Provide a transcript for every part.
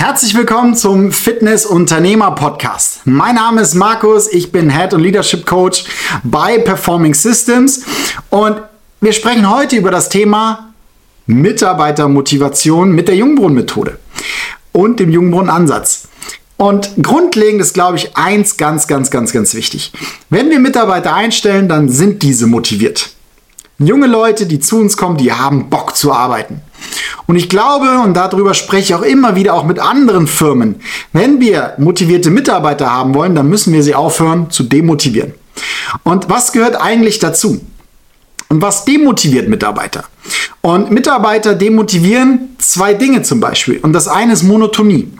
Herzlich willkommen zum Fitness Unternehmer Podcast. Mein Name ist Markus, ich bin Head und Leadership Coach bei Performing Systems und wir sprechen heute über das Thema Mitarbeitermotivation mit der Jungbrunnen-Methode und dem Jungbrunnen-Ansatz. Und grundlegend ist, glaube ich, eins ganz, ganz, ganz, ganz wichtig. Wenn wir Mitarbeiter einstellen, dann sind diese motiviert. Junge Leute, die zu uns kommen, die haben Bock zu arbeiten. Und ich glaube, und darüber spreche ich auch immer wieder auch mit anderen Firmen, wenn wir motivierte Mitarbeiter haben wollen, dann müssen wir sie aufhören zu demotivieren. Und was gehört eigentlich dazu? Und was demotiviert Mitarbeiter? Und Mitarbeiter demotivieren zwei Dinge zum Beispiel. Und das eine ist Monotonie.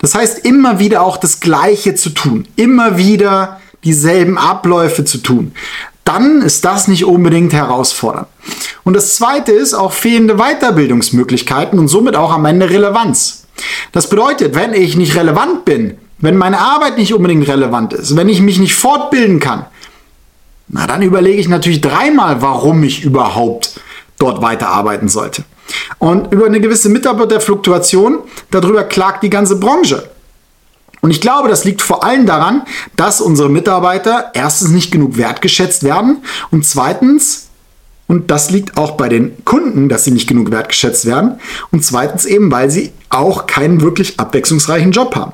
Das heißt, immer wieder auch das Gleiche zu tun. Immer wieder dieselben Abläufe zu tun dann ist das nicht unbedingt herausfordernd. Und das zweite ist auch fehlende Weiterbildungsmöglichkeiten und somit auch am Ende Relevanz. Das bedeutet, wenn ich nicht relevant bin, wenn meine Arbeit nicht unbedingt relevant ist, wenn ich mich nicht fortbilden kann, na dann überlege ich natürlich dreimal, warum ich überhaupt dort weiterarbeiten sollte. Und über eine gewisse Mitarbeiterfluktuation, darüber klagt die ganze Branche. Und ich glaube, das liegt vor allem daran, dass unsere Mitarbeiter erstens nicht genug wertgeschätzt werden und zweitens, und das liegt auch bei den Kunden, dass sie nicht genug wertgeschätzt werden und zweitens eben, weil sie auch keinen wirklich abwechslungsreichen Job haben.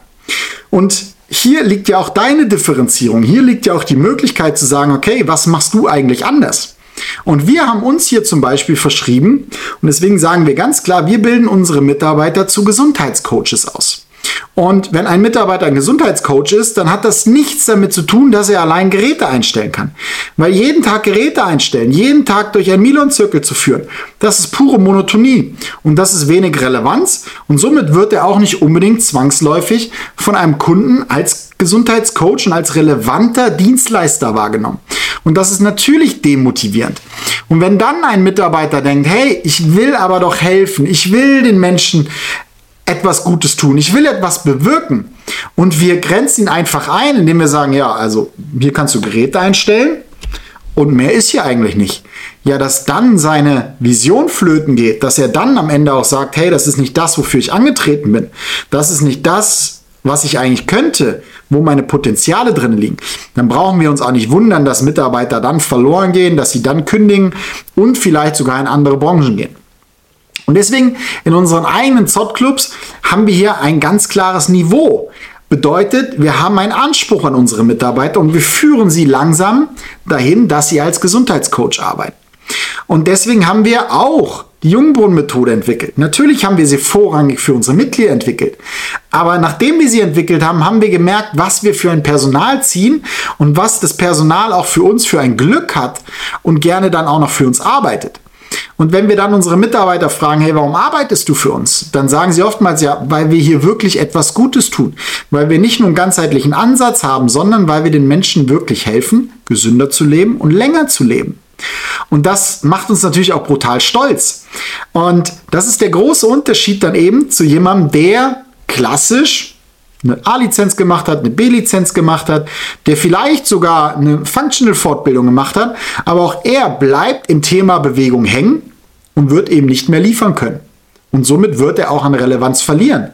Und hier liegt ja auch deine Differenzierung. Hier liegt ja auch die Möglichkeit zu sagen, okay, was machst du eigentlich anders? Und wir haben uns hier zum Beispiel verschrieben und deswegen sagen wir ganz klar, wir bilden unsere Mitarbeiter zu Gesundheitscoaches aus. Und wenn ein Mitarbeiter ein Gesundheitscoach ist, dann hat das nichts damit zu tun, dass er allein Geräte einstellen kann. Weil jeden Tag Geräte einstellen, jeden Tag durch einen Milon-Zirkel zu führen, das ist pure Monotonie. Und das ist wenig Relevanz. Und somit wird er auch nicht unbedingt zwangsläufig von einem Kunden als Gesundheitscoach und als relevanter Dienstleister wahrgenommen. Und das ist natürlich demotivierend. Und wenn dann ein Mitarbeiter denkt, hey, ich will aber doch helfen, ich will den Menschen etwas Gutes tun, ich will etwas bewirken. Und wir grenzen ihn einfach ein, indem wir sagen, ja, also hier kannst du Geräte einstellen und mehr ist hier eigentlich nicht. Ja, dass dann seine Vision flöten geht, dass er dann am Ende auch sagt, hey, das ist nicht das, wofür ich angetreten bin. Das ist nicht das, was ich eigentlich könnte, wo meine Potenziale drin liegen, dann brauchen wir uns auch nicht wundern, dass Mitarbeiter dann verloren gehen, dass sie dann kündigen und vielleicht sogar in andere Branchen gehen. Und deswegen in unseren eigenen Zott-Clubs haben wir hier ein ganz klares Niveau. Bedeutet, wir haben einen Anspruch an unsere Mitarbeiter und wir führen sie langsam dahin, dass sie als Gesundheitscoach arbeiten. Und deswegen haben wir auch die Jungbrunnen-Methode entwickelt. Natürlich haben wir sie vorrangig für unsere Mitglieder entwickelt. Aber nachdem wir sie entwickelt haben, haben wir gemerkt, was wir für ein Personal ziehen und was das Personal auch für uns für ein Glück hat und gerne dann auch noch für uns arbeitet. Und wenn wir dann unsere Mitarbeiter fragen, hey, warum arbeitest du für uns? Dann sagen sie oftmals ja, weil wir hier wirklich etwas Gutes tun. Weil wir nicht nur einen ganzheitlichen Ansatz haben, sondern weil wir den Menschen wirklich helfen, gesünder zu leben und länger zu leben. Und das macht uns natürlich auch brutal stolz. Und das ist der große Unterschied dann eben zu jemandem, der klassisch eine A-Lizenz gemacht hat, eine B-Lizenz gemacht hat, der vielleicht sogar eine Functional-Fortbildung gemacht hat, aber auch er bleibt im Thema Bewegung hängen und wird eben nicht mehr liefern können. Und somit wird er auch an Relevanz verlieren.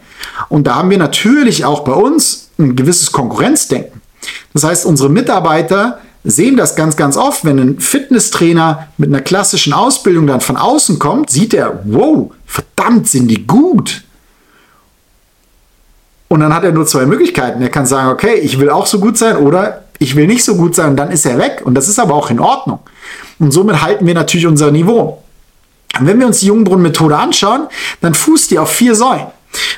Und da haben wir natürlich auch bei uns ein gewisses Konkurrenzdenken. Das heißt, unsere Mitarbeiter sehen das ganz, ganz oft, wenn ein Fitnesstrainer mit einer klassischen Ausbildung dann von außen kommt, sieht er, wow, verdammt, sind die gut. Und dann hat er nur zwei Möglichkeiten. Er kann sagen, okay, ich will auch so gut sein oder ich will nicht so gut sein und dann ist er weg. Und das ist aber auch in Ordnung. Und somit halten wir natürlich unser Niveau. Und wenn wir uns die Jungbrunnen-Methode anschauen, dann fußt die auf vier Säulen.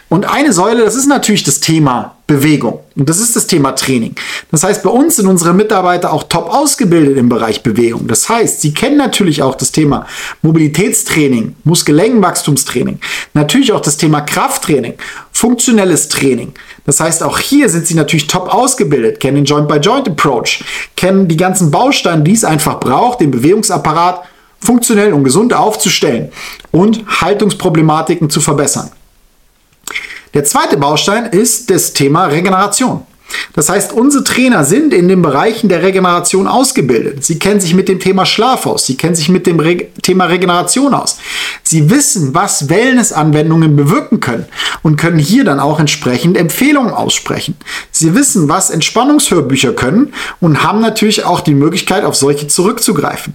Und eine Säule, das ist natürlich das Thema Bewegung. Und das ist das Thema Training. Das heißt, bei uns sind unsere Mitarbeiter auch top ausgebildet im Bereich Bewegung. Das heißt, sie kennen natürlich auch das Thema Mobilitätstraining, Muskellenkenwachstumstraining, natürlich auch das Thema Krafttraining, funktionelles Training. Das heißt, auch hier sind sie natürlich top ausgebildet, kennen den Joint-by-Joint-Approach, kennen die ganzen Bausteine, die es einfach braucht, den Bewegungsapparat funktionell und gesund aufzustellen und Haltungsproblematiken zu verbessern. Der zweite Baustein ist das Thema Regeneration. Das heißt, unsere Trainer sind in den Bereichen der Regeneration ausgebildet. Sie kennen sich mit dem Thema Schlaf aus. Sie kennen sich mit dem Re Thema Regeneration aus. Sie wissen, was Wellness-Anwendungen bewirken können und können hier dann auch entsprechend Empfehlungen aussprechen. Sie wissen, was Entspannungshörbücher können und haben natürlich auch die Möglichkeit, auf solche zurückzugreifen.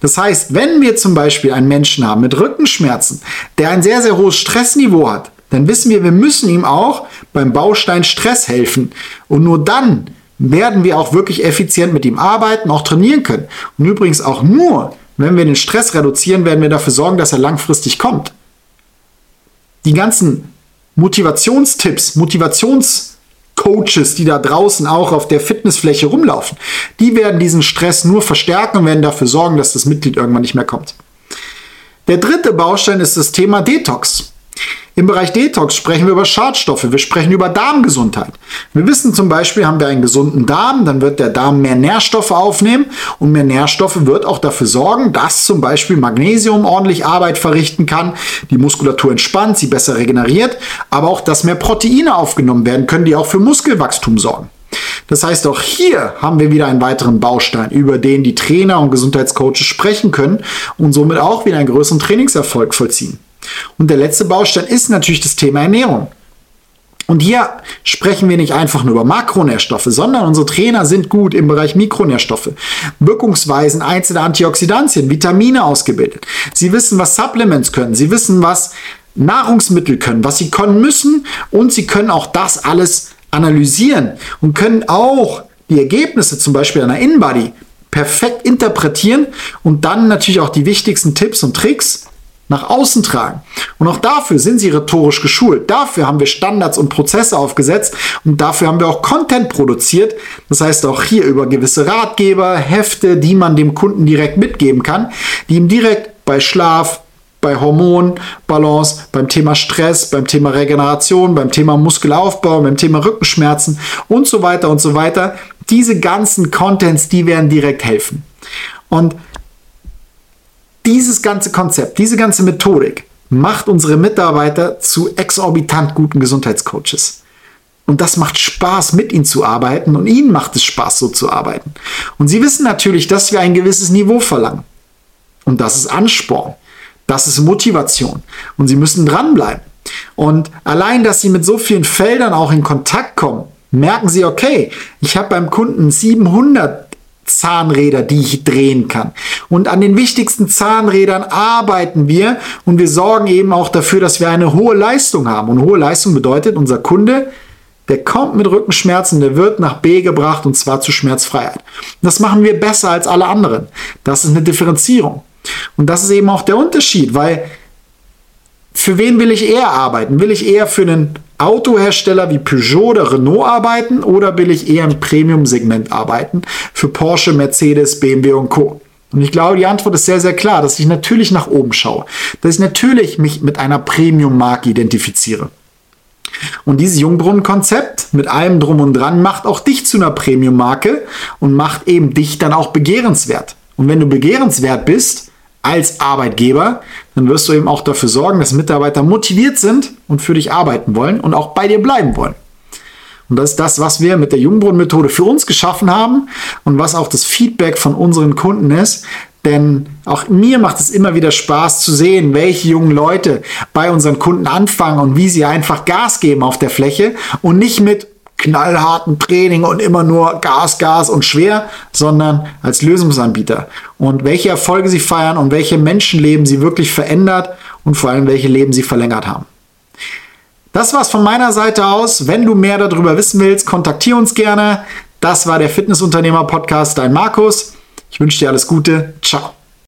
Das heißt, wenn wir zum Beispiel einen Menschen haben mit Rückenschmerzen, der ein sehr, sehr hohes Stressniveau hat, dann wissen wir, wir müssen ihm auch beim Baustein Stress helfen. Und nur dann werden wir auch wirklich effizient mit ihm arbeiten, auch trainieren können. Und übrigens auch nur, wenn wir den Stress reduzieren, werden wir dafür sorgen, dass er langfristig kommt. Die ganzen Motivationstipps, Motivationscoaches, die da draußen auch auf der Fitnessfläche rumlaufen, die werden diesen Stress nur verstärken und werden dafür sorgen, dass das Mitglied irgendwann nicht mehr kommt. Der dritte Baustein ist das Thema Detox. Im Bereich Detox sprechen wir über Schadstoffe, wir sprechen über Darmgesundheit. Wir wissen zum Beispiel, haben wir einen gesunden Darm, dann wird der Darm mehr Nährstoffe aufnehmen und mehr Nährstoffe wird auch dafür sorgen, dass zum Beispiel Magnesium ordentlich Arbeit verrichten kann, die Muskulatur entspannt, sie besser regeneriert, aber auch, dass mehr Proteine aufgenommen werden können, die auch für Muskelwachstum sorgen. Das heißt, auch hier haben wir wieder einen weiteren Baustein, über den die Trainer und Gesundheitscoaches sprechen können und somit auch wieder einen größeren Trainingserfolg vollziehen. Und der letzte Baustein ist natürlich das Thema Ernährung. Und hier sprechen wir nicht einfach nur über Makronährstoffe, sondern unsere Trainer sind gut im Bereich Mikronährstoffe, Wirkungsweisen einzelner Antioxidantien, Vitamine ausgebildet. Sie wissen, was Supplements können. Sie wissen, was Nahrungsmittel können, was sie können müssen. Und sie können auch das alles analysieren und können auch die Ergebnisse zum Beispiel einer InBody perfekt interpretieren und dann natürlich auch die wichtigsten Tipps und Tricks nach außen tragen. Und auch dafür sind sie rhetorisch geschult. Dafür haben wir Standards und Prozesse aufgesetzt und dafür haben wir auch Content produziert. Das heißt auch hier über gewisse Ratgeber, Hefte, die man dem Kunden direkt mitgeben kann, die ihm direkt bei Schlaf, bei Hormonbalance, beim Thema Stress, beim Thema Regeneration, beim Thema Muskelaufbau, beim Thema Rückenschmerzen und so weiter und so weiter. Diese ganzen Contents, die werden direkt helfen. Und dieses ganze Konzept, diese ganze Methodik macht unsere Mitarbeiter zu exorbitant guten Gesundheitscoaches. Und das macht Spaß, mit ihnen zu arbeiten und ihnen macht es Spaß, so zu arbeiten. Und sie wissen natürlich, dass wir ein gewisses Niveau verlangen. Und das ist Ansporn. Das ist Motivation. Und sie müssen dranbleiben. Und allein, dass sie mit so vielen Feldern auch in Kontakt kommen, merken sie, okay, ich habe beim Kunden 700 Zahnräder, die ich drehen kann. Und an den wichtigsten Zahnrädern arbeiten wir und wir sorgen eben auch dafür, dass wir eine hohe Leistung haben. Und hohe Leistung bedeutet, unser Kunde, der kommt mit Rückenschmerzen, der wird nach B gebracht und zwar zu Schmerzfreiheit. Das machen wir besser als alle anderen. Das ist eine Differenzierung. Und das ist eben auch der Unterschied, weil für wen will ich eher arbeiten? Will ich eher für einen Autohersteller wie Peugeot oder Renault arbeiten oder will ich eher im Premium-Segment arbeiten für Porsche, Mercedes, BMW und Co. Und ich glaube, die Antwort ist sehr, sehr klar, dass ich natürlich nach oben schaue, dass ich natürlich mich mit einer Premium-Marke identifiziere. Und dieses Jungbrunnen-Konzept mit allem drum und dran macht auch dich zu einer Premium-Marke und macht eben dich dann auch begehrenswert. Und wenn du begehrenswert bist, als Arbeitgeber, dann wirst du eben auch dafür sorgen, dass Mitarbeiter motiviert sind und für dich arbeiten wollen und auch bei dir bleiben wollen. Und das ist das, was wir mit der Jungbrunnen-Methode für uns geschaffen haben und was auch das Feedback von unseren Kunden ist. Denn auch mir macht es immer wieder Spaß zu sehen, welche jungen Leute bei unseren Kunden anfangen und wie sie einfach Gas geben auf der Fläche und nicht mit, knallharten Training und immer nur Gas, Gas und schwer, sondern als Lösungsanbieter. Und welche Erfolge sie feiern und welche Menschenleben sie wirklich verändert und vor allem welche Leben sie verlängert haben. Das war's von meiner Seite aus. Wenn du mehr darüber wissen willst, kontaktiere uns gerne. Das war der Fitnessunternehmer Podcast, dein Markus. Ich wünsche dir alles Gute. Ciao.